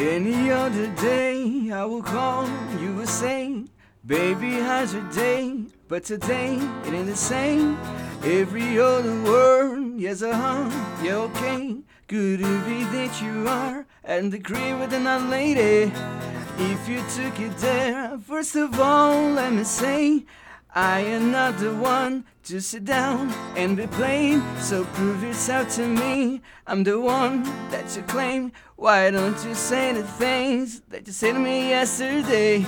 Any other day I will call, you will say, Baby, how's your day? But today it ain't the same. Every other word, yes, uh huh, yeah, okay. Could it be that you are and agree with another lady? If you took it there, first of all, let me say, I am not the one to sit down and be played. So prove yourself to me. I'm the one that you claim. Why don't you say the things that you said to me yesterday?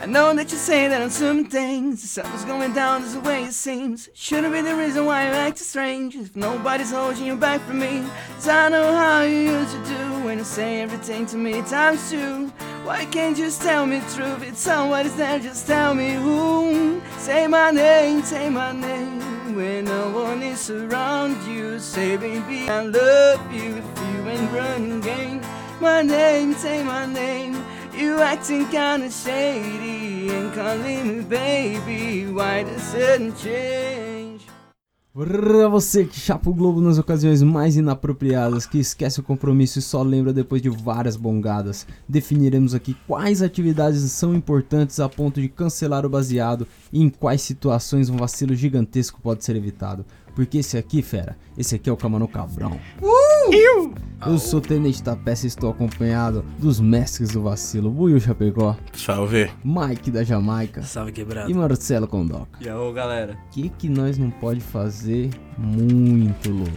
I know that you say that on some things something's going down is the way it seems. Shouldn't be the reason why you act strange if nobody's holding you back from me. Cause I know how you used to do when you say everything to me times two. Why can't you just tell me truth? If somebody's there, just tell me who. Say my name, say my name. When no one is around you, say baby I love you if you ain't running game. My name, say my name. You acting kinda shady and calling me baby. Why the sudden change? Pra você que chapa o globo nas ocasiões mais inapropriadas, que esquece o compromisso e só lembra depois de várias bongadas, definiremos aqui quais atividades são importantes a ponto de cancelar o baseado e em quais situações um vacilo gigantesco pode ser evitado. Porque esse aqui, fera, esse aqui é o Camano Cabrão. Eu sou o Tenente da Peça e estou acompanhado dos mestres do vacilo, Buiu Chapecó, Salve. Mike da Jamaica Salve quebrado. e Marcelo Condoca. E aí, galera? O que, que nós não pode fazer muito louco?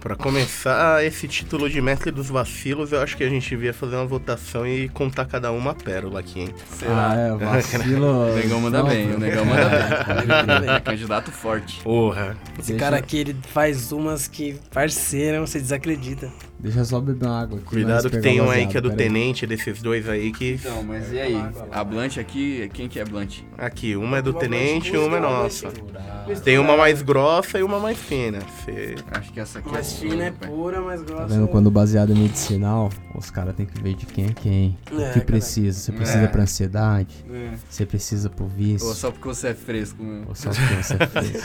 Pra começar esse título de mestre dos vacilos, eu acho que a gente devia fazer uma votação e contar cada uma pérola aqui, hein? Ah, é, vacilo. O negão manda bem, o negão manda bem. É candidato forte. Porra. Esse Deixa- cara aqui, ele faz umas que, parceira, você desacredita. Deixa só beber uma água aqui. Cuidado que tem um aí que é do pera aí. tenente, desses dois aí que. Então, mas e aí? A Blanche aqui, quem que é Blanche? Aqui, uma é do tenente e uma é nossa. Tem uma mais grossa e uma mais fina. Cê- Acho que essa aqui Mais é fina é pura, mais Tá grossa. vendo? é- Quando o baseado é medicinal, os caras têm que ver de quem é quem. É, o que cara. precisa? Você precisa É. pra ansiedade? É. Você precisa pro vício? Ou só porque você é fresco, meu. Ou só porque você fez?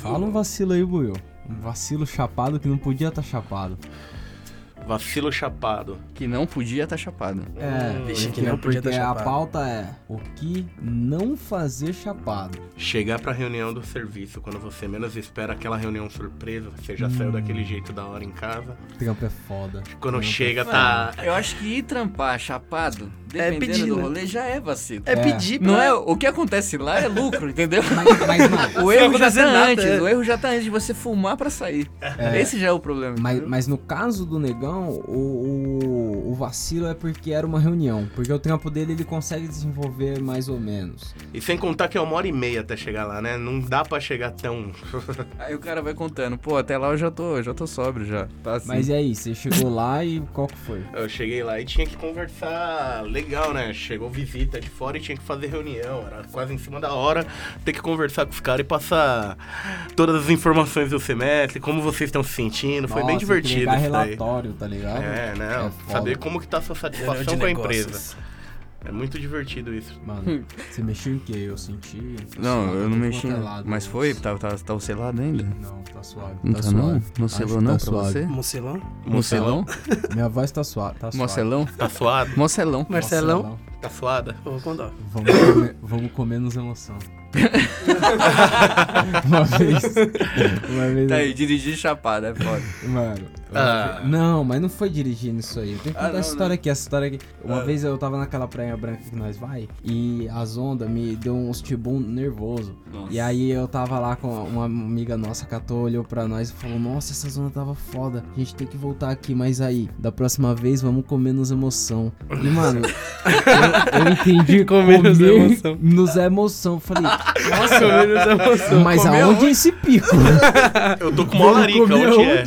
Fala um vacilo aí, Buiu. Um vacilo chapado que não podia estar chapado. Vacilo chapado. Que não podia estar chapado. É, Vixe, porque, que não podia porque tá a chapado. pauta é o que não fazer chapado. Chegar pra reunião do serviço, quando você menos espera aquela reunião surpresa, você já saiu daquele jeito da hora em casa. Trampo é foda. Quando Trampo chega, tá. Eu acho que ir trampar chapado, dependendo pedir, do né? rolê, já é vacilo. É, É. pedir pra... Não é, o que acontece lá é lucro, entendeu? Mas, mas, O erro já tá nada, antes, é. o erro já tá antes de você fumar pra sair. É. Esse já é o problema. Mas, mas no caso do negão, o, o vacilo é porque era uma reunião. Porque o trampo dele ele consegue desenvolver mais ou menos. E sem contar que é uma hora e meia até chegar lá, né? Não dá pra chegar tão. Aí o cara vai contando, pô, até lá eu já tô, já tô sóbrio já. Tá assim. Mas e aí, você chegou lá e qual que foi? Eu cheguei lá e tinha que conversar legal, né? Chegou visita de fora e tinha que fazer reunião. Era quase em cima da hora ter que conversar com os caras e passar todas as informações do semestre, como vocês estão se sentindo. Foi bem Nossa, divertido isso daí. relatório, tá ligado? É, né? É. Saber como que tá a sua satisfação com a empresa. É muito divertido isso. Mano, você mexeu em quê? Eu senti. Não, suado eu não tudo mexi. quanto é. Mas foi? Tá, tá, tá o selado ainda? Não, tá suave. Não tá tá suave. não? Não selou não tá pra suave. você? Mocelão? Mocelão? Minha voz tá suave. Tá suave. Mocelão? Tá suado? Mocelão. Marcelão? Tá suada? Ô, Condó. Vamos comer, vamos comer nos emoção. uma vez. Uma vez. Tá aí, dirigir chapado, é foda. Mano. Ah. Não, mas não foi dirigindo isso aí. Eu tenho que Ah, contar não, essa história não. aqui. Essa história aqui. Uma Ah. vez eu tava naquela praia branca que nós vai e as ondas me deu uns tibum nervoso. Nossa. E aí eu tava lá com uma amiga nossa, catou, olhou pra nós e falou: Nossa, essa zona tava foda. A gente tem que voltar aqui, mas aí, da próxima vez vamos comer nos emoção. E, mano, eu, eu entendi Comer nos emoção. Nos emoção. Falei, nossa, Comer nos emoção. mas aonde é esse pico? Eu tô com uma larica, onde é?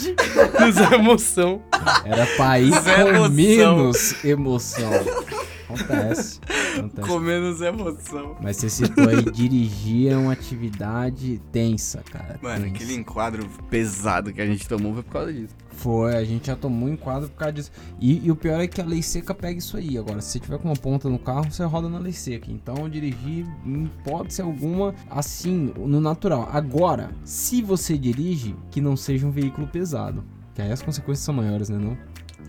Nos emoção. Era ir Zé com menos emoção. Acontece. Acontece. Com menos emoção. Mas você citou aí, dirigir é uma atividade tensa, cara. Mano, tensa. aquele enquadro pesado que a gente tomou foi por causa disso. Foi, a gente já tomou enquadro por causa disso. E, e o pior é que a lei seca pega isso aí. Agora, se você tiver com uma ponta no carro, você roda na lei seca. Então, dirigir, em hipótese alguma, assim, no natural. Agora, se você dirige, que não seja um veículo pesado. Que aí as consequências são maiores, né? Não?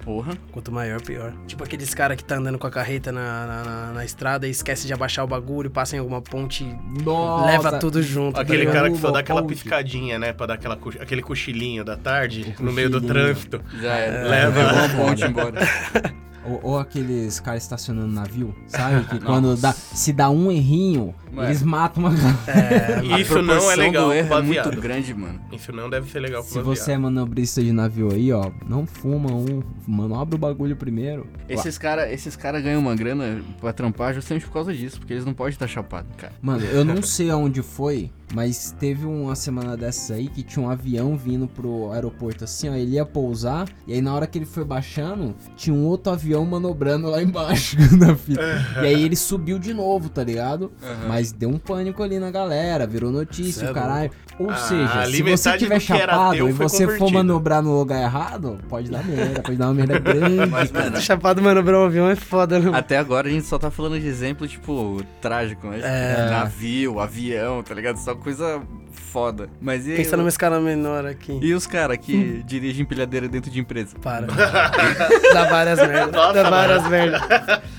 Porra. Quanto maior, pior. Tipo aqueles caras que tá andando com a carreta na, na, na- na estrada e esquece de abaixar o bagulho, passa em alguma ponte e Nossa. leva tudo junto. tá Aquele ligado? cara que só dá aquela ponte. piscadinha, né? Pra dar aquela, aquele cochilinho da tarde no meio do trânsito. Já era. Leva. Levou a ponte embora. Ou, ou aqueles caras estacionando navio, sabe? Que quando dá, se dá um errinho, Mano. eles matam uma galera. É, Isso não é legal do erro é muito grande, mano. Isso não deve ser legal com Se você é manobrista de navio aí, ó, não fuma um, manobra o bagulho primeiro. Esses caras esses cara ganham uma grana pra trampar justamente por causa disso, porque eles não podem estar chapados, cara. Mano, eu não sei aonde foi, mas teve uma semana dessas aí que tinha um avião vindo pro aeroporto assim, ó, ele ia pousar, e aí na hora que ele foi baixando, tinha um outro avião manobrando lá embaixo na fita. E aí ele subiu de novo, tá ligado? Mas deu um pânico ali na galera, virou notícia, Cê é caralho. Ou Ah, seja, se você tiver chapado e você for convertido. manobrar no lugar errado, pode dar merda, pode dar uma merda grande. Mas, mano, Chapado manobrar um avião é foda, né? até agora a gente só tá falando de exemplo, tipo, trágico, né? É. Navio, avião, tá ligado? Só coisa foda. Mas e, Pensa numa escala menor aqui. e os caras que dirigem empilhadeira dentro de empresa? Para. Dá várias merdas. Dá várias merdas.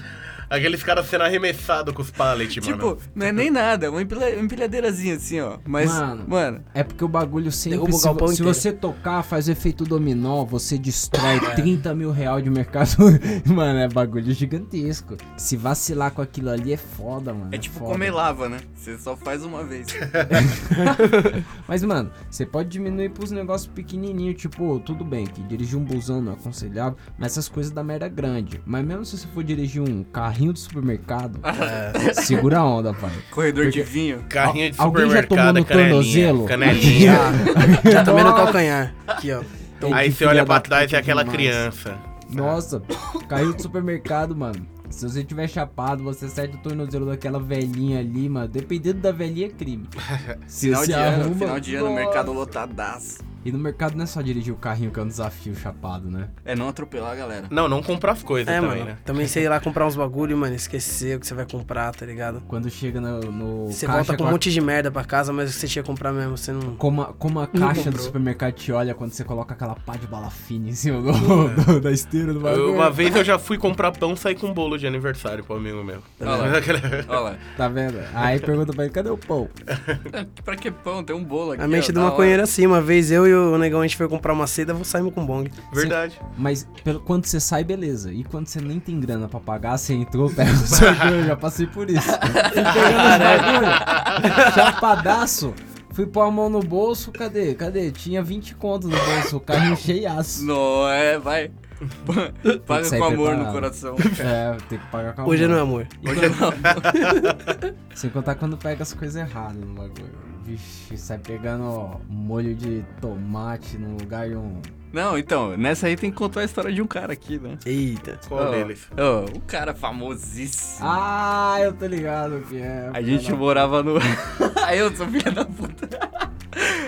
Aqueles caras sendo arremessados com os pallets, mano. Tipo, não é nem nada, é uma empilha- empilhadeirazinha assim, ó. Mas, Mano. mano, É porque o bagulho sempre. O Se, galpão se você tocar, faz o efeito dominó, você destrói É. 30 mil reais de mercado. mano, é bagulho gigantesco. Se vacilar com aquilo ali é foda, mano. é tipo foda. comer lava, né? Você só faz uma vez. Mas, mano, você pode diminuir pros negócios pequenininhos. Tipo, tudo bem que dirigir um busão não é aconselhável, mas essas coisas da merda grande. Mas mesmo se você for dirigir um carrinho de supermercado, segura a onda, pai. Corredor de Porque- vinho. Carrinho de Alguém já tomou supermercado, no canelinha. tornozelo? Canelinha. Já, já tomei no calcanhar. Aqui, ó. É Aí de você olha pra trás e é aquela demais. criança. Nossa, caiu do supermercado, mano. Se você tiver chapado, você acerta o tornozelo daquela velhinha ali, mano. Dependendo da velhinha, é crime. Se Final você de ano, arruma- final de ano, Nossa. mercado lotadaço. E no mercado não é só dirigir o carrinho que é um desafio chapado, né? É não atropelar a galera. Não, não comprar as coisas É, também, mano. né? Também sei lá comprar uns bagulho, mano. Esquecer o que você vai comprar, tá ligado? Quando chega no, no Você caixa volta com um a- monte de merda pra casa, mas o que você tinha que comprar mesmo, você não. Como a, como a caixa do supermercado te olha quando você coloca aquela pá de bala fina em cima do, do- da esteira do bagulho. Uma vez eu já fui comprar pão e saí com um bolo de aniversário pro amigo meu. Olha lá. Olha lá. Tá vendo? Aí pergunta pra ele, cadê o pão? Pra que pão? Tem um bolo aqui. A mente ó, do da maconheiro é assim. Uma vez eu e o negão a gente foi comprar uma seda, saímos com bong. Verdade. Mas pelo, quando você sai, beleza. E quando você nem tem grana pra pagar, você entrou, pega o seu eu já passei por isso. Fui pegando os chapadaço. Fui pôr a mão no bolso, cadê? Cadê? Tinha 20 contos no bolso, o carrinho cheiaço. Não, é, vai. Paga sair com amor no preparado. coração. É, tem que pagar com a Hoje mão. não é amor. Hoje não. Sem contar quando pega as coisas erradas no bagulho. Vixe, sai pegando molho de tomate no lugar de um. Não, então, nessa aí tem que contar a história de um cara aqui, né? Eita. Qual Ó, deles? ó, um cara famosíssimo. Ah, eu tô ligado que é. A gente morava no. Aí eu sou filha da puta.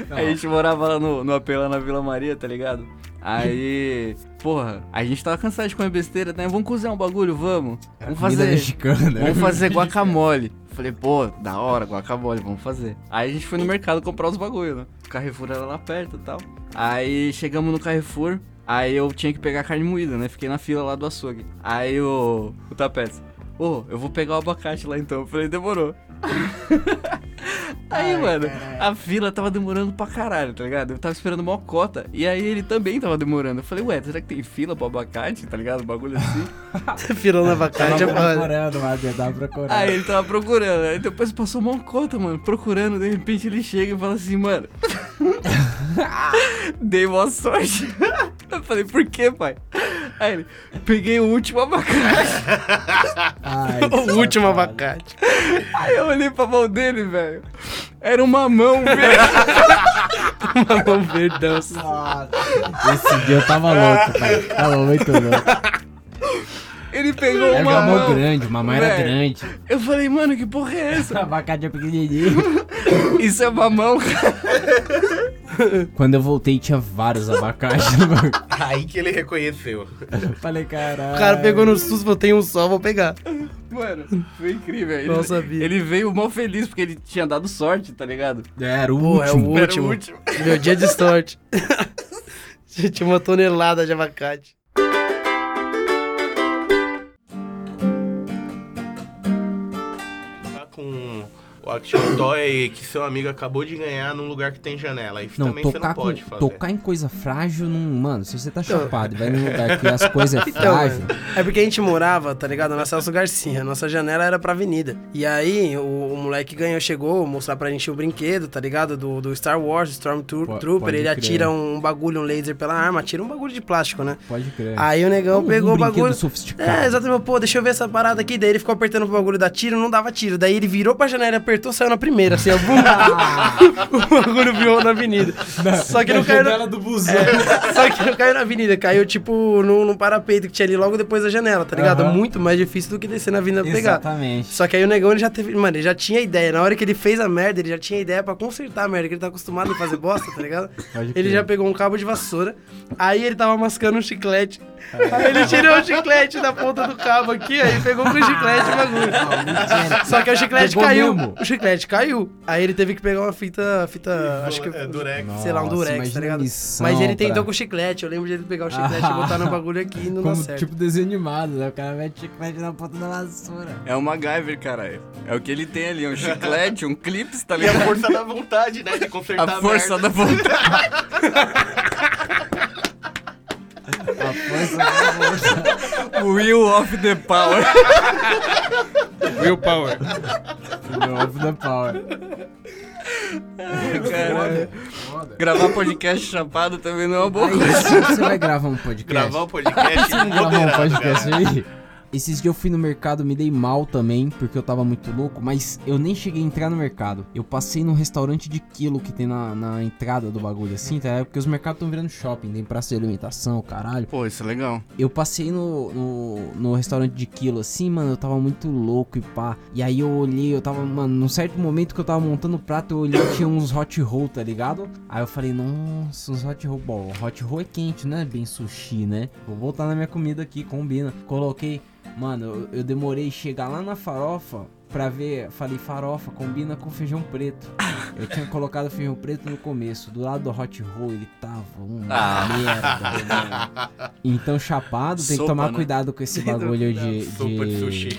A gente morava lá no, no AP lá na Vila Maria, tá ligado? Aí, porra, a gente tava cansado de comer besteira, né? Vamos cozinhar um bagulho, vamos. Vamos Comida fazer. mexicana. Vamos fazer guacamole. Falei, pô, da hora, guacamole, vamos fazer. Aí a gente foi no mercado comprar os bagulho, né? O Carrefour era lá perto e tal. Aí chegamos no Carrefour, aí eu tinha que pegar carne moída, né? Fiquei na fila lá do açougue. Aí o, o Tapetes, ô, eu vou pegar o abacate lá então. Eu falei, demorou. Aí, mano, a fila tava demorando pra caralho, tá ligado? Eu tava esperando uma cota. E aí ele também tava demorando. Eu falei, ué, será que tem fila pro abacate, tá ligado? Um bagulho assim. Filão na abacate Tava é procurando, mas tava procurando. Aí ele tava procurando, aí depois passou uma cota, mano, procurando, de repente ele chega e fala assim, mano. Dei boa sorte. Eu falei, por quê, pai? Aí ele, peguei o último abacate. Ai, O último safado. abacate. Aí eu olhei pra mão dele, velho. Era uma mão, velho. Mamão verdão. Nossa, Esse dia eu tava louco, pai. Tava muito louco. Ele pegou Era uma uma mão mão. grande, uma mão era Velho. grande. Eu falei, mano, que porra é essa? abacate é pequenininho. Isso é uma mão, cara. Quando eu voltei, tinha vários abacates no bagulho. Aí que ele reconheceu. Falei, caralho. O cara pegou no susto, falou, tem um só, vou pegar. Mano, foi incrível. Ele, Não sabia. ele veio mal feliz porque ele tinha dado sorte, tá ligado? Era o Pô, é o último. Era o último. último. Meu dia de sorte. Tinha uma tonelada de abacate. Um toy que seu amigo acabou de ganhar num lugar que tem janela. Isso Não, também você tocar, não com- pode fazer. tocar em coisa frágil, não, mano, se você tá chapado e vai num lugar que as coisas é Então, frágil, é porque a gente morava, tá ligado? Na Celso Garcia. Nossa janela era pra avenida. E aí, o, o moleque ganhou, chegou, mostrar pra gente o brinquedo, tá ligado? Do, do Star Wars, Stormtrooper. Ele crer. atira um bagulho, um laser pela arma, atira um bagulho de plástico, né? pode crer. Aí o negão Um- pegou um o bagulho. sofisticado. É, exatamente. Pô, deixa eu ver essa parada aqui. Daí ele ficou apertando pro bagulho da tiro, não dava tiro. Daí ele virou pra janela, apertou, saiu na primeira, assim, ó. Bum, o bagulho virou na avenida. Só que não caiu na... do busão. É, só que não caiu na avenida, caiu tipo num, num parapeito que tinha ali logo depois da janela, tá ligado? Aham. Muito mais difícil do que descer na avenida pra pegar. Exatamente. Só que aí o negão ele já teve. Mano, ele já tinha ideia. Na hora que ele fez a merda, ele já tinha ideia pra consertar a merda, que ele tá acostumado a fazer bosta, tá ligado? Pode Ele já pegou um cabo de vassoura, aí ele tava mascando um chiclete. Aí ele tirou o chiclete da ponta do cabo aqui, aí pegou com o chiclete o bagulho. Só que o chiclete Pegou caiu. mesmo? O chiclete caiu. Aí ele teve que pegar uma fita. fita acho que. É, durex. Sei lá, um Nossa, durex, imagina tá a ligado? missão Mas ele tentou pra- com o chiclete. Eu lembro de ele pegar o chiclete e botar no bagulho aqui e não dá Como certo. tipo desenho animado, né? O cara mete chiclete na ponta da vassoura. É o MacGyver, caralho. É o que ele tem ali, um chiclete, um clips, tá E a ligado? força da vontade, né? De consertar A força merda. da vontade. A força da força. Wheel of the Power. Willpower. Of the power. Caralho. Gravar podcast chapado também não é uma boa Aí, coisa. você vai gravar um podcast? Gravar um podcast Você não gravar um moderado, podcast aí? Esses dias eu fui no mercado, me dei mal também, porque eu tava muito louco, mas eu nem cheguei a entrar no mercado. Eu passei num restaurante de quilo que tem na, na entrada do bagulho, assim, tá? É Porque os mercados estão virando shopping, tem praça de alimentação, caralho. Pô, isso é legal. Eu passei no, no, no restaurante de quilo, assim, mano, eu tava muito louco e pá. E aí eu olhei, eu tava, mano, num certo momento que eu tava montando o prato, eu olhei tinha uns hot roll, tá ligado? Aí eu falei, nossa, uns hot roll. Bom, hot roll é quente, não é bem sushi, né? Vou voltar na minha comida aqui, combina. Coloquei, mano, eu, eu demorei chegar lá na farofa pra ver, falei, farofa, combina com feijão preto. Eu tinha colocado feijão preto no começo. Do lado do hot roll ele tava uma Ah. merda. Então, chapado, tem que Sopa, tomar né? cuidado com esse bagulho de. Sopa de sushi.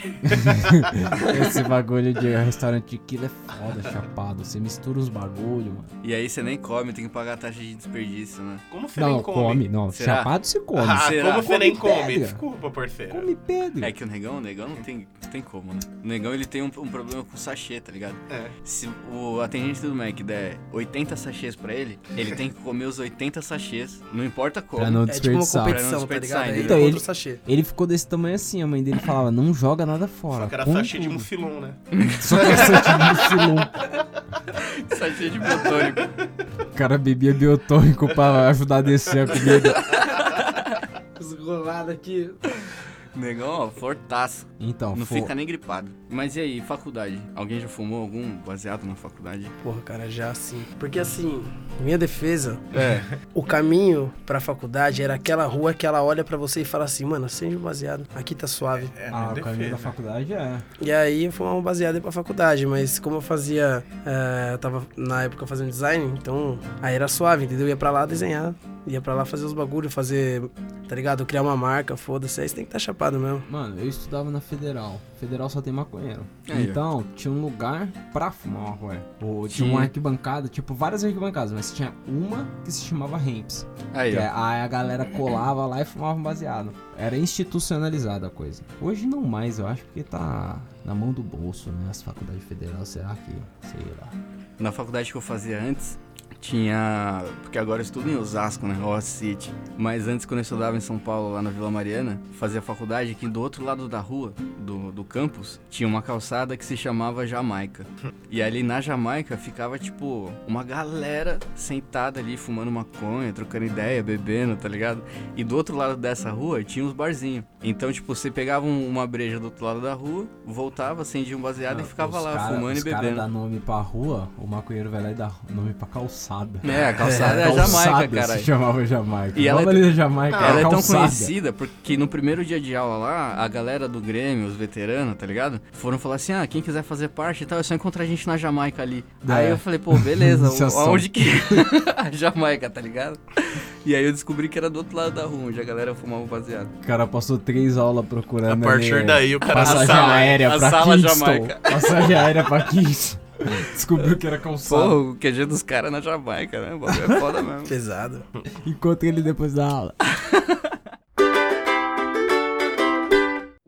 esse bagulho de restaurante de quilo é foda, chapado. Você mistura os bagulho, mano. E aí você nem come, tem que pagar a taxa de desperdício, né? Como você Não, nem come, come? não. Será? Chapado você come. Ah, Será? como você nem Come. Desculpa, parceiro. Come pedra. É que o negão, o negão não tem, não tem como, né? O negão ele tem um, um problema com sachê, tá ligado? É. Se o atendente do Mac der 80 sachês pra ele, ele tem que comer os 80 sachês, não importa como. Pra não É tipo uma desperdiçar. Pra competição, não tá desperdiçar, ligado? Aí então ele sachê. Ele ficou desse tamanho assim, a mãe dele falava, não joga nada fora. Só que era sachê de tudo. mucilon, né? Só que era sachê de mucilon. Sachê de biotônico. O cara bebia biotônico pra ajudar a descer a comida. Esgolado aqui. Negão, ó, fortaço. Então, Não fo- fica nem gripado. Mas e aí, faculdade? Alguém já fumou algum baseado na faculdade? Porra, cara, já assim. Porque assim, minha defesa, É. o caminho pra faculdade era aquela rua que ela olha pra você e fala assim, mano, acende um baseado, aqui tá suave. É, Ah, minha o caminho da faculdade é. E aí eu fumava um baseado e ia pra faculdade, mas como eu fazia. é, eu tava na época fazendo design, então aí era suave, entendeu? Eu ia pra lá desenhar, ia pra lá fazer os bagulhos, fazer, tá ligado? Criar uma marca, foda-se, aí você tem que estar chapado mesmo. Mano, eu estudava na Federal. Federal só tem maconheiro. Aí, ó. então, tinha um lugar pra fumar maconha. Ou tinha uma arquibancada, tipo, várias arquibancadas, mas tinha uma que se chamava Ramps. Aí, Que é- ó. aí a galera colava lá e fumava um baseado. Era institucionalizada a coisa. Hoje não mais, eu acho, porque tá na mão do bolso, né? As faculdades federais, será que. Sei lá. Na faculdade que eu fazia antes, tinha. Porque agora eu estudo em Osasco, né? Oz City. Mas antes, quando eu estudava em São Paulo, lá na Vila Mariana, fazia faculdade aqui do outro lado da rua, do, do campus, tinha uma calçada que se chamava Jamaica. E ali na Jamaica ficava, tipo, uma galera sentada ali, fumando maconha, trocando ideia, bebendo, tá ligado? E do outro lado dessa rua tinha uns barzinhos. Então, tipo, você pegava um- uma breja do outro lado da rua, voltava, acendia um baseado e ficava lá, cara- fumando e os cara bebendo. dá nome pra rua, o maconheiro vai lá e dá nome pra calçada. É, a calçada é, a Calçada Jamaica, se cara. chamava Jamaica. E ela é ali na Jamaica. Ela é tão calçada. conhecida porque no primeiro dia de aula lá, a galera do Grêmio, os veteranos, tá ligado? Foram falar assim: ah, quem quiser fazer parte e tal, é só encontrar a gente na Jamaica ali. É. Aí eu falei, pô, beleza, Se assom- aonde que. a Jamaica, tá ligado? E aí eu descobri que era do outro lado da rua, onde a galera fumava baseado. O cara passou três aulas procurando. A partir ali, daí, o cara Passagem sala- aérea a pra sala Kingston. Jamaica. Passagem aérea pra Kingston. Descobriu que era calçado. Pô, o QG dos caras na Jamaica, né? O bagulho é foda mesmo. Pesado. Encontra ele depois da aula.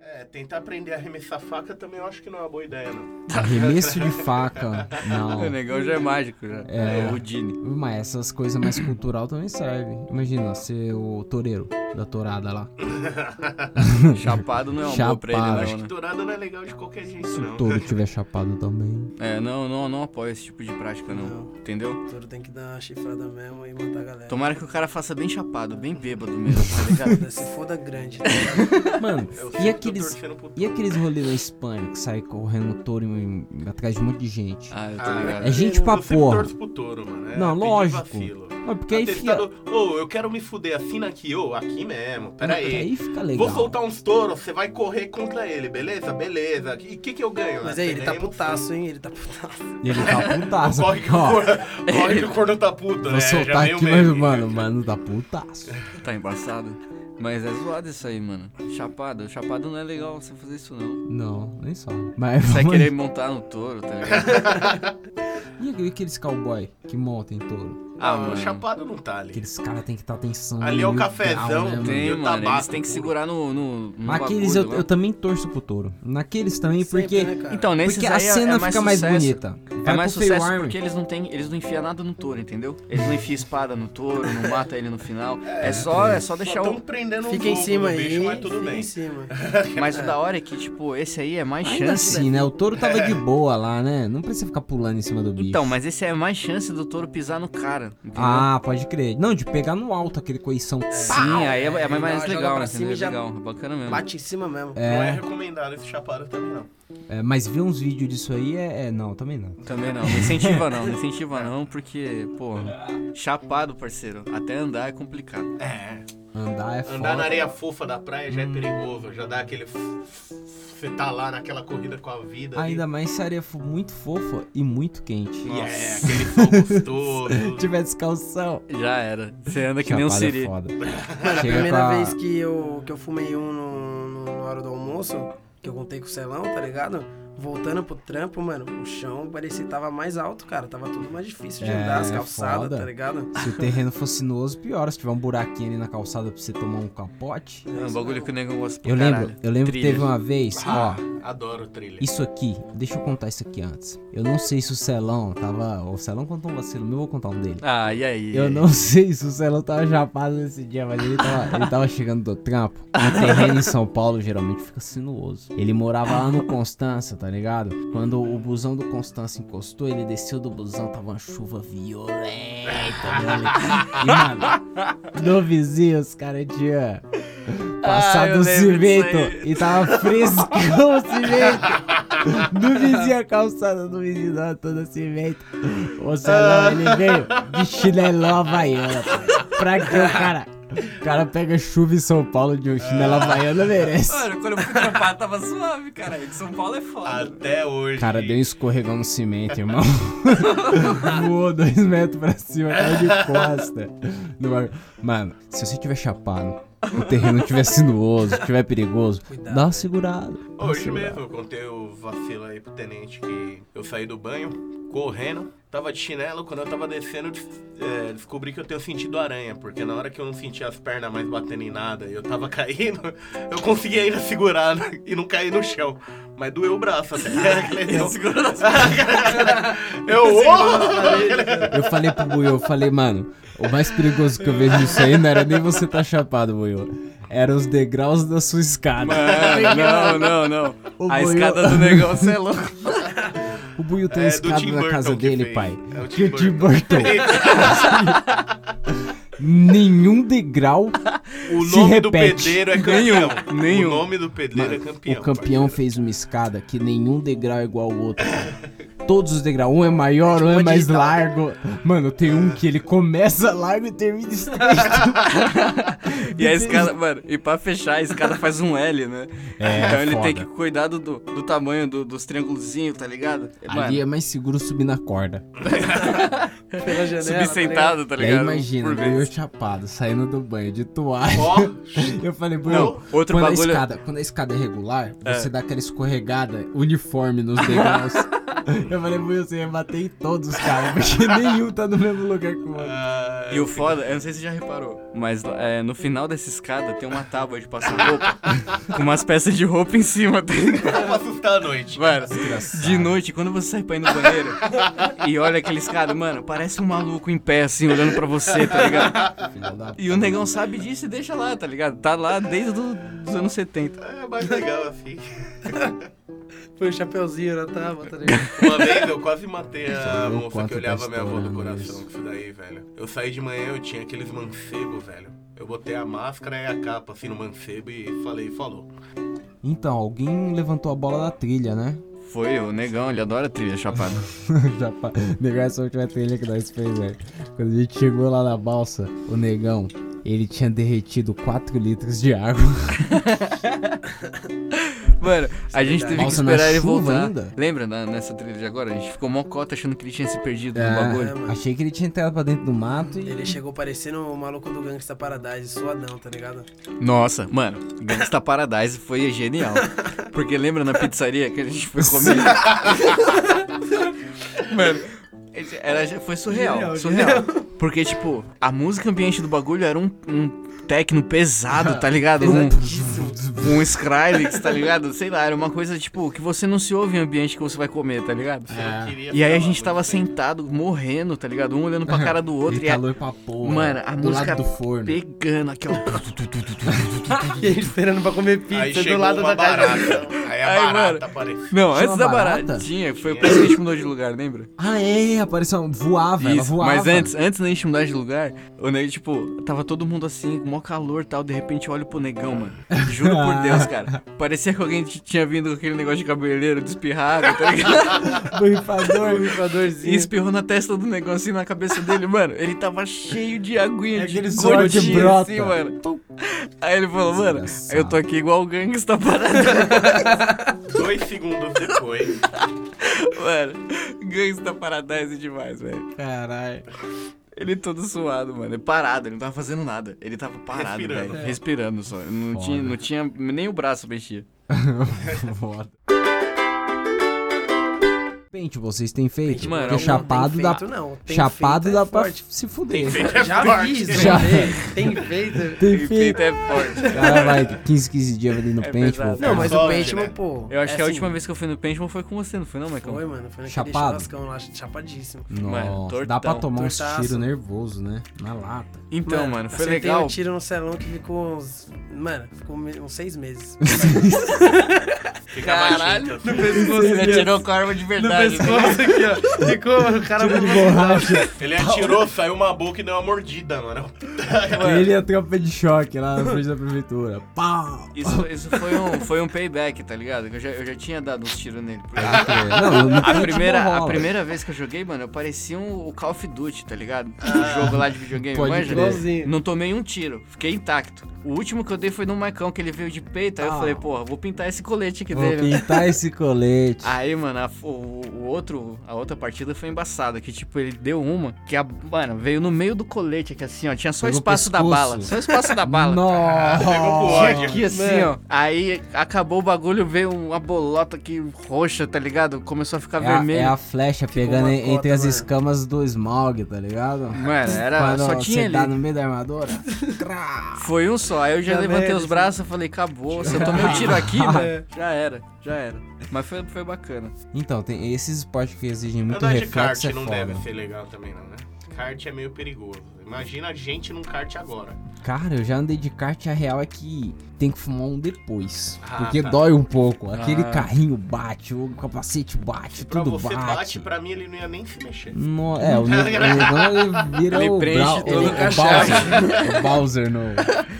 É, tentar aprender a arremessar faca também eu acho que não é uma boa ideia, não. Arremesso de faca. Não. O negão já é mágico, já. É. É, o Dini. Mas essas coisas mais cultural também servem. Imagina, ser o toureiro da tourada lá. Chapado não é uma boa pra ele, Chapado. não, Acho que né? dourada não é legal de qualquer jeito, Se o não. touro tiver chapado também. É, não, não, não apoio esse tipo de prática, não. Não. Entendeu? O touro tem que dar uma chifrada mesmo e matar a galera. Tomara que o cara faça bem chapado, bem bêbado mesmo, tá ligado? Se foda grande. tá ligado? Mano, e aqueles, e aqueles rolês na Espanha que sai correndo no touro em- atrás de um monte de gente? Ah, eu tô Ah, ligado. É gente pra porra. pro touro, mano. É Não, lógico. vacilo. Mas porque aí fica, ô, eu quero me fuder, assina aqui, ô, aqui mesmo, pera aí. aí fica legal. Vou soltar uns touros, você vai correr contra ele, beleza? Beleza. E o que que eu ganho? Mas aí, ele tá putaço, hein? Ele tá putaço. E ele tá putaço. Corre que, Ó, corno, corre que o corno tá puto, Vou né? Soltar aqui, mas, mano, mano, tá putaço. Tá embaçado. Mas é zoado isso aí, mano. Chapado. Chapado não é legal você fazer isso, não. Não, nem sabe. Mas Você vai vamos- querer montar no touro, tá ligado? E aqueles cowboy que montam em touro? Ah, mano. o chapado não tá ali. Aqueles caras tem que estar atenção. Ali é o cafezão, grau, né, mano? Tem, E o mano. Eles tabaco têm que segurar no. no, no Naqueles eu, bagulho lá. eu também torço pro touro. Naqueles também, porque. Sempre, né, cara? Então, nesses porque a aí é- cena é mais fica mais bonita. É Vai mais pro Fair sucesso Army. porque eles não tem, eles não enfiam nada no touro, entendeu? Eles não enfiam espada no touro, não mata ele no final. É, só, é só deixar Só o. prendendo Fica um em cima aí. bicho, mas tudo fica bem. em cima. Mas o da hora é que, tipo, esse aí é mais Ainda chance. assim, né? O touro tava de boa lá, né? Não precisa ficar pulando em cima do bicho. Então, mas esse é mais chance do touro pisar no cara, entendeu? Ah, pode crer. Não, de pegar no alto aquele coição. Sim, aí é, é mais, mais joga legal, pra né? cima já legal, é bacana mesmo. Bate em cima mesmo. Não é É, recomendado esse chapado também, não. é, mas ver uns vídeos disso aí é, é- Não, também não. Também não, não incentiva não, não incentiva não, porque, pô, chapado, parceiro, até andar é complicado. É. Andar é foda. Andar na areia fofa da praia já é perigoso, já dá aquele. Você tá lá naquela corrida com a vida. ali. Ainda mais se a areia for muito fofa e muito quente. E é, aquele sol gostoso. Se tiver descalção. Já era, você anda que nem um é siri. foda. Mano, a primeira com a- vez que eu, que eu fumei um no, no, na hora do almoço, que eu contei com o Celão, tá ligado? Voltando pro trampo, mano, o chão parecia que tava mais alto, cara. Tava tudo mais difícil de É, andar, as calçadas, foda. tá ligado? Se o terreno for sinuoso, pior. Se tiver um buraquinho ali na calçada pra você tomar um capote. É um bagulho que o nego gosta pra Eu lembro, eu lembro que teve uma vez, Ah, ó. adoro trilha. Isso aqui, deixa eu contar isso aqui antes. Eu não sei se o Celão tava. O Celão contou um vacilo, meu, eu vou contar um dele. Ah, e aí? Eu não sei se o Celão tava chapado nesse dia, mas ele tava, ele tava chegando do trampo. O terreno em São Paulo geralmente fica sinuoso. Ele morava lá no Constança, tá ligado? Quando o busão do Constança encostou, ele desceu do busão, tava uma chuva violenta. E, mano, no vizinho os caras tinham passado eu o cimento e tava frescão o cimento. No vizinho a calçada do vizinho tava toda cimento. O Celão, ele veio de chinelão havaiana. Pra que o cara... O cara pega chuva em São Paulo de um chinelo havaiana, merece. Mano, quando eu fui trampar tava suave, cara. De São Paulo é foda. Até hoje. O cara deu um escorregão no cimento, irmão. Voou dois metros pra cima, caiu de costa. Mano, se você tiver chapado, o terreno tiver sinuoso, tiver perigoso, Cuidado, dá uma segurada. dá Hoje segurada. mesmo eu contei o vacilo aí pro tenente que eu saí do banho, correndo, tava de chinelo, quando eu tava descendo, des- é, descobri que eu tenho sentido aranha, porque na hora que eu não sentia as pernas mais batendo em nada e eu tava caindo, eu consegui ainda segurar né, e não cair no chão. Mas doeu o braço até. eu eu, oh! Eu falei pro Buiu, eu falei, mano, o mais perigoso que eu vejo nisso aí não era nem você tá chapado, Buiu. Eram os degraus da sua escada. Mano, não, não, não. O A escada do você é louco. O Buiu tem É, escada na casa dele, fez. pai. É o Tim Tim Burton. Burton. Nenhum degrau O Se nome do repete. pedreiro é campeão. Nenhum, nenhum. O nome do pedreiro é campeão. o campeão fez uma escada que nenhum degrau é igual ao outro. Todos os degraus, um é maior, um é Tipo mais largo. Mano, tem um que ele começa largo e termina estreito. E a escada, mano, e pra fechar, a escada faz um L, né? É, então ele foda. tem que cuidar do, do tamanho do- dos triângulozinhos, tá ligado? Ali Mano, é mais seguro subir na corda. Pela janela. subir tá sentado, tá e aí ligado? imagina, Por eu chapado, saindo do banho de toalha. Ó, Eu falei, Bruno, outro quando, a bagulho. escada, quando a escada é regular, É. você dá aquela escorregada uniforme nos degraus. Eu falei Will, você ia bater em todos os caras, porque nenhum tá no mesmo lugar que o outro. Ah, E o foda, eu não sei se você já reparou, mas é, no final dessa escada tem uma tábua de passar roupa com umas peças de roupa em cima, tá ligado? pra assustar a noite. Mano, de noite, quando você sai pra ir no banheiro e olha aqueles caras, mano, parece um maluco em pé, assim, olhando pra você, tá ligado? E o negão sabe disso e deixa lá, tá ligado? Tá lá desde os anos 70. É mais legal assim. Foi o chapeuzinho na tábua, tá ligado? Uma vez eu quase matei a viu moça que olhava tá minha avó do coração isso. com isso daí, velho. Eu saí de manhã, eu tinha aqueles mancebos, velho. Eu botei a máscara e a capa assim no mancebo e falei, falou. Então, alguém levantou a bola da trilha, né? Foi o negão, ele adora trilha chapada. Já pa... Negão, essa última trilha que nós fez, velho. Quando a gente chegou lá na balsa, o negão, ele tinha derretido 4 litros de água. Mano, a gente teve que Balsa na esperar ele voltar. ainda? Lembra na- nessa trilha de agora? A gente ficou mocota achando que ele tinha se perdido no É, bagulho. mano. achei que ele tinha entrado pra dentro do mato e. Ele chegou parecendo o maluco do Gangsta Paradise, suadão, tá ligado? Nossa, mano, Gangsta Paradise foi genial. Porque lembra na pizzaria que a gente foi comer? mano, era, foi surreal, Genial, surreal. Porque, tipo, a música ambiente do bagulho era um, um techno pesado, tá ligado? Um, um Skrillex, tá ligado? Sei lá, era uma coisa, tipo, que você não se ouve em ambiente que você vai comer, tá ligado? Queria E aí a gente tava sentado, morrendo, tá ligado? Um olhando pra cara do outro e a, calor pra porra. Mano, a do música lado do forno. pegando aqui, ó. E a gente esperando pra comer pizza do lado da casa. barata. Aí a Aí, barata mano. apareceu. Não, antes da barata? baratinha, foi por isso que a gente mudou de lugar, lembra? Ah, é, apareceu. Voava, ela Isso, voava. mas antes, antes da gente mudar de lugar, o nego, tipo, tava todo mundo assim, com maior calor e tal, de repente eu olho pro negão, mano. Juro por Deus, cara. Parecia que alguém tinha vindo com aquele negócio de cabeleiro, de espirrar, tá ligado? Borrifador. E Borrifadorzinho. espirrou na testa do negão, assim, na cabeça dele, mano. Ele tava cheio de aguinha, É de brota. assim, mano. Aí ele falou, mano, eu tô aqui igual o gangsta parado. Dois segundos depois. mano, gangsta paradise demais, velho. Caralho. Ele todo suado, mano. Ele parado, ele não tava fazendo nada. Ele tava parado, Respirando. velho. Respirando só. Não Foda. tinha, não tinha. Nem o braço mexia. Foda. Pente, vocês têm feito? Pente, mano, Porque não, chapado tem dá. feito, não. Tem chapado feito, dá é pra forte. se fuder. Já forte. fiz, Já. Tem feito. Tem feito. feito é forte. Cara, vai 15, 15 dias ali no É pente, pesado. pô. Não, mas o Pentman, né? pô. Eu acho é que a assim, última vez que eu fui no Pentman foi com você, não foi não, Maicon? Foi, mano. Foi naquele Chapado? churrascão lá, chapadíssimo. Mano, Nossa, dá pra tortão. tomar uns Tortaço. tiros nervosos, né? Na lata. Então, mano, foi legal. um tiro no celão que ficou uns... Mano, ficou uns seis meses. Ficava Caralho. tinta, assim. Ele atirou com a arma de no verdade. Pescoço aqui, ó. Ficou o cara... Tiro de borracha. Ele atirou, saiu uma boca e deu uma mordida, mano. Ele e a tropa de choque lá na frente da prefeitura. Pau! Isso, isso foi, um, foi um payback, tá ligado? Que Eu já, eu já tinha dado uns tiros nele. Porque Não, no a, pente primeira, não a primeira vez que eu joguei, mano, eu parecia um, o Call of Duty, tá ligado? O jogo lá de videogame, Pode manja? Não tomei um tiro, fiquei intacto. O último que eu dei foi no Maicão, que ele veio de peito. Aí eu Ah. falei, porra, vou pintar esse colete aqui Vou dele. né? pintar esse colete. Aí, mano, a, o, o outro, a outra partida foi embaçada, que tipo, ele deu uma, que a, mano, veio no meio do colete aqui assim, ó, tinha só Pegou o espaço da bala, só espaço da bala. Nossa! Pegou pro ódio. Aqui assim, ó. Aí acabou o bagulho, veio uma bolota aqui roxa, tá ligado? Começou a ficar É a, vermelho. é a flecha pegando uma en- entre cota, as mano. escamas do Smaug, tá ligado? Mano, era, Quando só tinha ali. no meio da armadura. Foi um só. Aí eu já Já levantei os braços e falei, acabou. Se eu tomei um tiro aqui, mano, já era, já era. Mas foi, foi bacana. então, tem esses esportes que exigem muito Andar de kart reflexo é não foda. deve ser legal também, não, né? Kart é meio perigoso. Imagina a gente num kart agora. Cara, eu já andei de kart, a real é que tem que fumar um depois. Ah, porque tá. dói um pouco. Aquele Ah. carrinho bate, o capacete bate, Pra tudo você bate. bate, pra mim ele não ia nem se mexer. No, é, o Negão ele vira Ele o, preenche Brau- todo o, o cachaço. Bowser, o Bowser no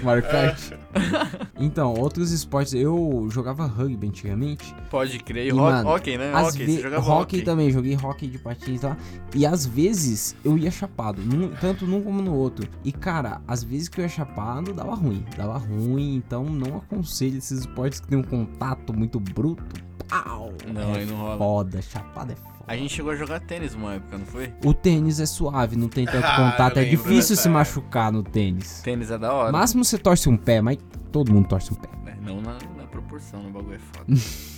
Mario Kart. Então, outros esportes, eu jogava rugby antigamente. Pode crer. E ho mano, hockey, né? Hockey, você jogava hockey hockey. também, joguei hockey de patins lá. E às vezes eu ia chapado, num- tanto num como no outro. E cara, às vezes que eu ia chapado dava ruim, dava ruim. Então não aconselho esses esportes que tem um contato muito bruto. Pau! Não, é aí não rola. foda, chapado é foda. A gente chegou a jogar tênis uma época, não foi? O tênis é suave, não tem tanto Ah, contato, é difícil se machucar no tênis. Tênis é da hora. Máximo você torce um pé, mas todo mundo torce um pé. É, não na, na proporção, o bagulho é foda.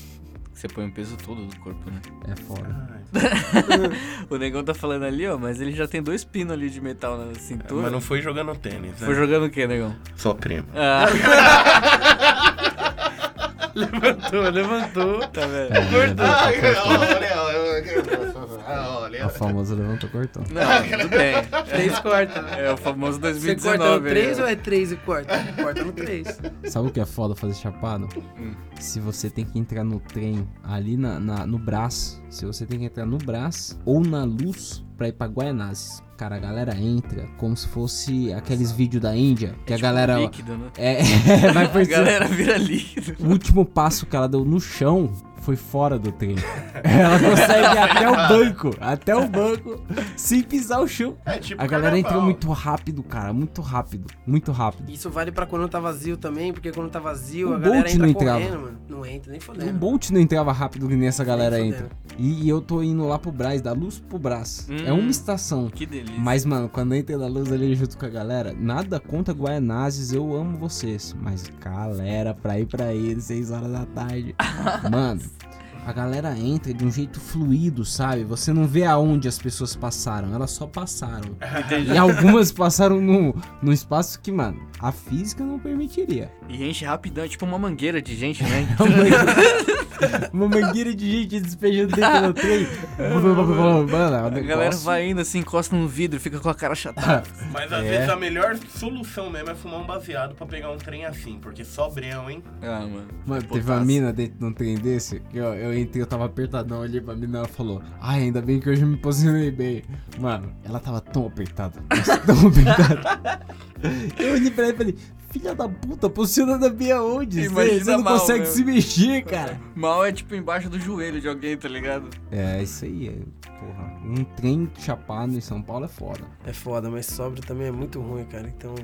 Você põe o peso todo do corpo, né? É foda. O negão tá falando ali, ó, mas ele já tem dois pinos ali de metal na cintura. Mas não foi jogando tênis, né? Foi jogando o quê, negão? Só primo. Ah, Levantou, levantou. tá vendo? É, olha, olha, A famosa levantou cortou. Não, tudo bem. Três corta. É o famoso Você 2019. corta no aí, 3 ó. ou é 3 e corta? Corta no 3. Sabe o que é foda fazer chapado? Hum. Se você tem que entrar no trem ali na, na- no braço, se você tem que entrar no braço ou na luz pra ir pra Guaianazes. Cara, a galera entra como se fosse aqueles vídeos da Índia, que a Tipo galera. líquido, né? É, vai por A galera vira líquido. O último passo que ela deu no chão foi fora do trem. Ela consegue ir até o banco, até o banco, sem pisar o chão. É tipo A galera entra carnaval. muito rápido, cara, muito rápido, muito rápido. Isso vale pra quando tá vazio também, porque quando tá vazio, O a galera entra não entrava. correndo, mano. Não entra, nem O fodendo. Bolt não entrava rápido que nem essa galera Nem entra. E, e eu tô indo lá pro Brás, da luz pro Brás. É Hum. uma estação. Que delícia. Mas, mano, quando entra da luz ali junto com a galera, nada contra Guaianazes, eu amo vocês. Mas, galera, pra ir pra eles, 6 horas da tarde. mano, a galera entra de um jeito fluido, sabe? Você não vê aonde as pessoas passaram, elas só passaram. E algumas passaram no, no espaço que, mano, a física não permitiria. E enche rapidão, é tipo uma mangueira de gente, né? Uma mangueira de gente despejando dentro do trem. Mano, A galera vai indo assim, encosta no vidro, fica com a cara chatada. Mas às É. vezes a melhor solução mesmo é fumar um baseado pra pegar um trem assim, porque só breu, hein? Ah, mano. Mano, teve uma mina dentro de um trem desse, que eu, eu entrei, eu tava apertadão ali pra mina, ela falou, ai, ainda bem que hoje eu me posicionei bem. Mano, ela tava tão apertada, tão apertada. Eu olhei pra ela e falei, filha da puta, posicionando bem aonde? Você- Imagina Você não mal, consegue meu. se mexer, cara. Mal é tipo embaixo do joelho de alguém, tá ligado? É, isso aí, é, porra. Um trem chapado em São Paulo é foda. É foda, mas sóbrio também é muito ruim, cara. Então.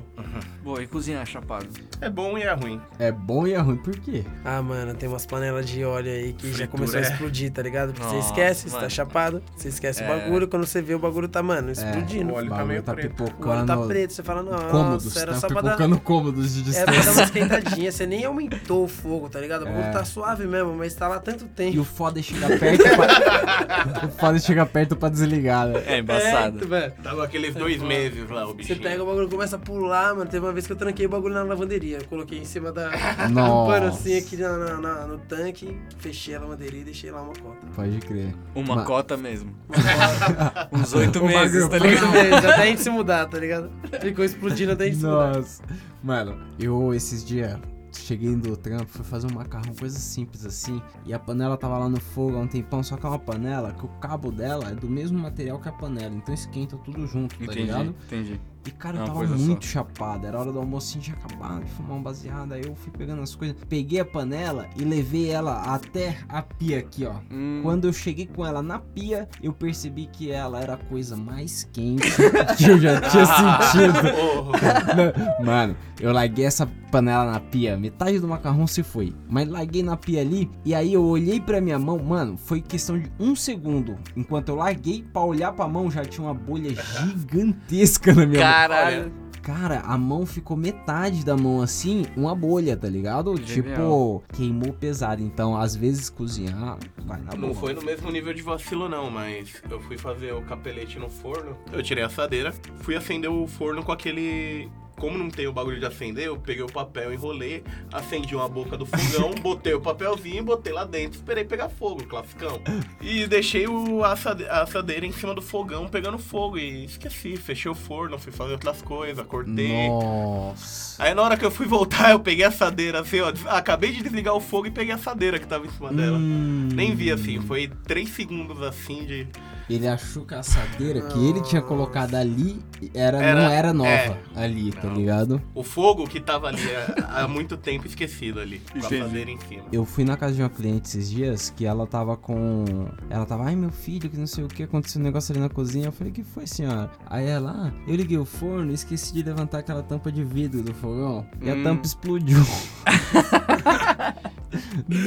Boa, e cozinhar chapado? É bom e é ruim. É bom e é ruim, por quê? Ah, mano, tem umas panelas de óleo aí que já Fritura, começou a é. explodir, tá ligado? Porque você Nossa, esquece, você tá mano. chapado, você esquece É. o bagulho, quando você vê o bagulho tá, mano, explodindo. O óleo O tá meio tá preto. O óleo pipocando tá preto, você fala, nossa, cômodos, era tá só pra dar. pipocando de Era pra dar distância. uma esquentadinha, você nem aumentou o fogo, tá ligado? O bagulho É. tá suave mesmo, mas tá lá tanto tempo. E o foda é chegar perto pra... o foda é chegar perto pra desligar, né? É embaçado. É, velho. Tava aqueles dois meses lá, o Você bichinho. pega o bagulho e começa a pular, mano. Teve uma vez que eu tranquei o bagulho na lavanderia. Eu coloquei em cima da. Um Nossa. pano assim aqui na, na- na- no tanque, fechei a lavanderia e deixei lá uma cota. Pode crer. Uma Ma- cota mesmo. Uns oito meses, tá ligado? Oito meses, até a gente se mudar, tá ligado? Ficou explodindo até a gente se mudar. Nossa. Mano, eu esses dias cheguei do trampo, fui fazer um macarrão, coisa simples assim. E a panela tava lá no fogo há um tempão, só que é uma panela que o cabo dela é do mesmo material que a panela. Então esquenta tudo junto, tá Entendi, ligado? entendi. E cara, É eu tava coisa só. muito chapado. Era hora do almoço, tinha acabado de fumar um baseado. Aí eu fui pegando as coisas, peguei a panela e levei ela até a pia aqui, ó. Hum, Quando eu cheguei com ela na pia, eu percebi que ela era a coisa mais quente que eu já tinha sentido. Oh, Mano, eu larguei essa panela na pia, metade do macarrão se foi. Mas larguei na pia ali, e aí eu olhei pra minha mão, mano, foi questão de um segundo. Enquanto eu larguei pra olhar pra mão, já tinha uma bolha gigantesca na minha mão. Caralho. Cara, a mão ficou metade da mão assim, uma bolha, tá ligado? Genial. Tipo, queimou pesado. Então, às vezes cozinhar vai na Não boa. foi no mesmo nível de vacilo, não, mas eu fui fazer o capelete no forno. Eu tirei a assadeira, fui acender o forno com aquele. Como não tem o bagulho de acender, eu peguei o papel, enrolei, acendi uma boca do fogão, botei o papelzinho, botei lá dentro, esperei pegar fogo, classicão. E deixei o a assade- a assadeira em cima do fogão pegando fogo e esqueci, fechei o forno, fui fazer outras coisas, cortei. Nossa. Aí na hora que eu fui voltar, eu peguei a assadeira assim, ó. Acabei de desligar o fogo e peguei a assadeira que tava em cima dela. Hum. Nem vi assim, foi três segundos assim de. Ele achou que a assadeira que ele tinha colocado ali era, Era- não era nova é. ali, tá Não. ligado? O fogo que tava ali há há muito tempo esquecido ali. Com a assadeira em cima. Eu fui na casa de uma cliente esses dias que ela tava com. Ela tava, ai meu filho, que não sei o que, aconteceu um negócio ali na cozinha. Eu falei, que foi, senhora? Aí ela, ah, eu liguei o forno e esqueci de levantar aquela tampa de vidro do fogão. E a Hum. tampa explodiu.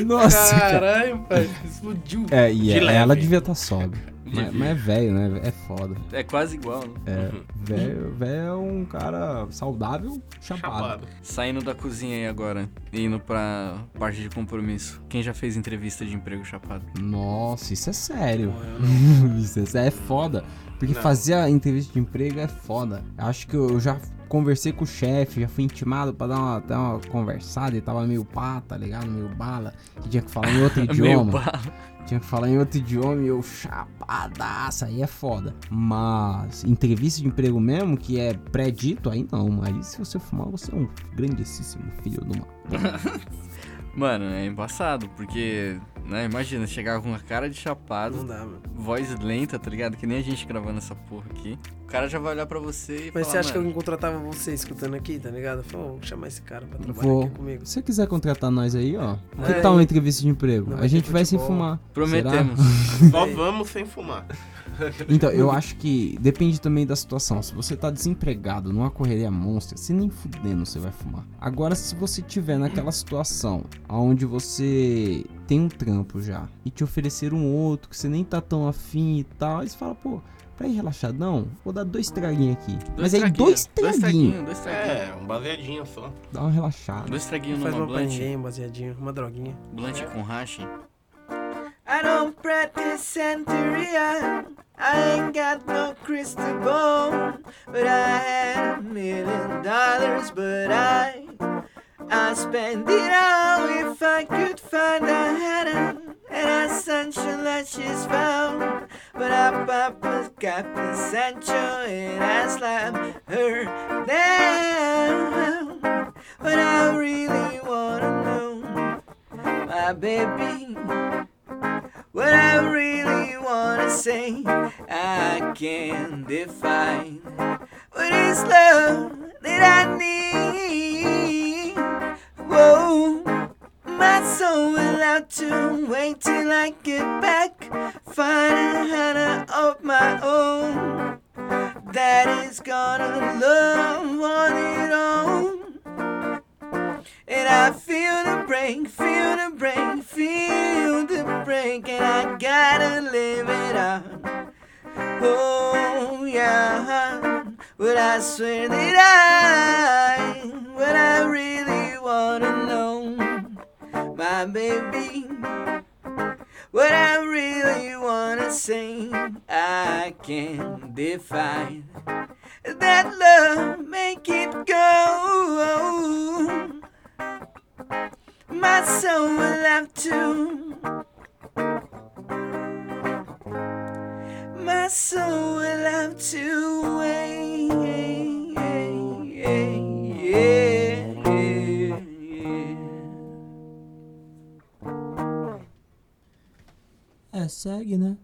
Nossa, cara. Caralho, pai, explodiu. É, e De ela leve. devia estar tá sóbria. Mas, mas é velho, né? É foda. É quase igual, né? É, velho, velho é um cara saudável, chapado. Chapado. Saindo da cozinha aí agora, indo pra parte de compromisso. Quem já fez entrevista de emprego chapado? Nossa, isso é sério. isso é, é foda. Porque Não. fazer a entrevista de emprego é foda. Acho que eu já conversei com o chefe, já fui intimado pra dar uma, dar uma conversada e tava meio pá, tá ligado? Meio bala. Que tinha que falar em outro Meio idioma. bala. Tinha que falar em outro idioma e eu chapadaça, aí é foda. Mas entrevista de emprego mesmo, que é pré-dito, aí não. Aí se você fumar, você é um grandíssimo filho de uma. Mano, é embaçado, porque, né, imagina, chegar com a cara de chapado, Não dá, mano. voz lenta, tá ligado? Que nem a gente gravando essa porra aqui. O cara já vai olhar pra você e Mas falar, você acha que eu contratava você escutando aqui, tá ligado? Falei, vou chamar esse cara pra trabalhar Vou. aqui comigo. Se você quiser contratar nós aí, ó. Que É, tal uma e- entrevista de emprego? Não a vai gente ter vai sem futebol. fumar. prometemos. Só vamos sem fumar. Então, eu acho que depende também da situação. Se você tá desempregado numa correria monstra, se nem fudendo você vai fumar. Agora, se você tiver naquela situação onde você tem um trampo já e te oferecer um outro que você nem tá tão afim e tal, aí você fala, pô, pra ir relaxadão, vou dar dois traguinhos aqui. Mas aí dois Dois traguinhos, traguinhos, dois traguinhos. É, um baseadinho só. dá uma relaxada. Dois traguinhos Faz numa blunt. ninguém, baseadinho. Uma droguinha. Blunt com hash. I don't practice Santeria. I ain't got no crystal ball. But I had a million dollars, but I I spend it all if I could find a Hannah a Sancho that she's found. But I papa's got Sancho and I slam her down. But I really wanna know, my baby. What I really wanna say, I can't define. What is love that I need? My soul will have to wait till I get back. Find a Hannah of my own that is gonna love on it all. And I feel the break, feel the break, feel the break, and I gotta live it out. Oh yeah, but I swear that I, what I really wanna know, my baby. What I really wanna say, I can't define. That love make it go. My soul will have to. My soul will have to wait. É, segue, né?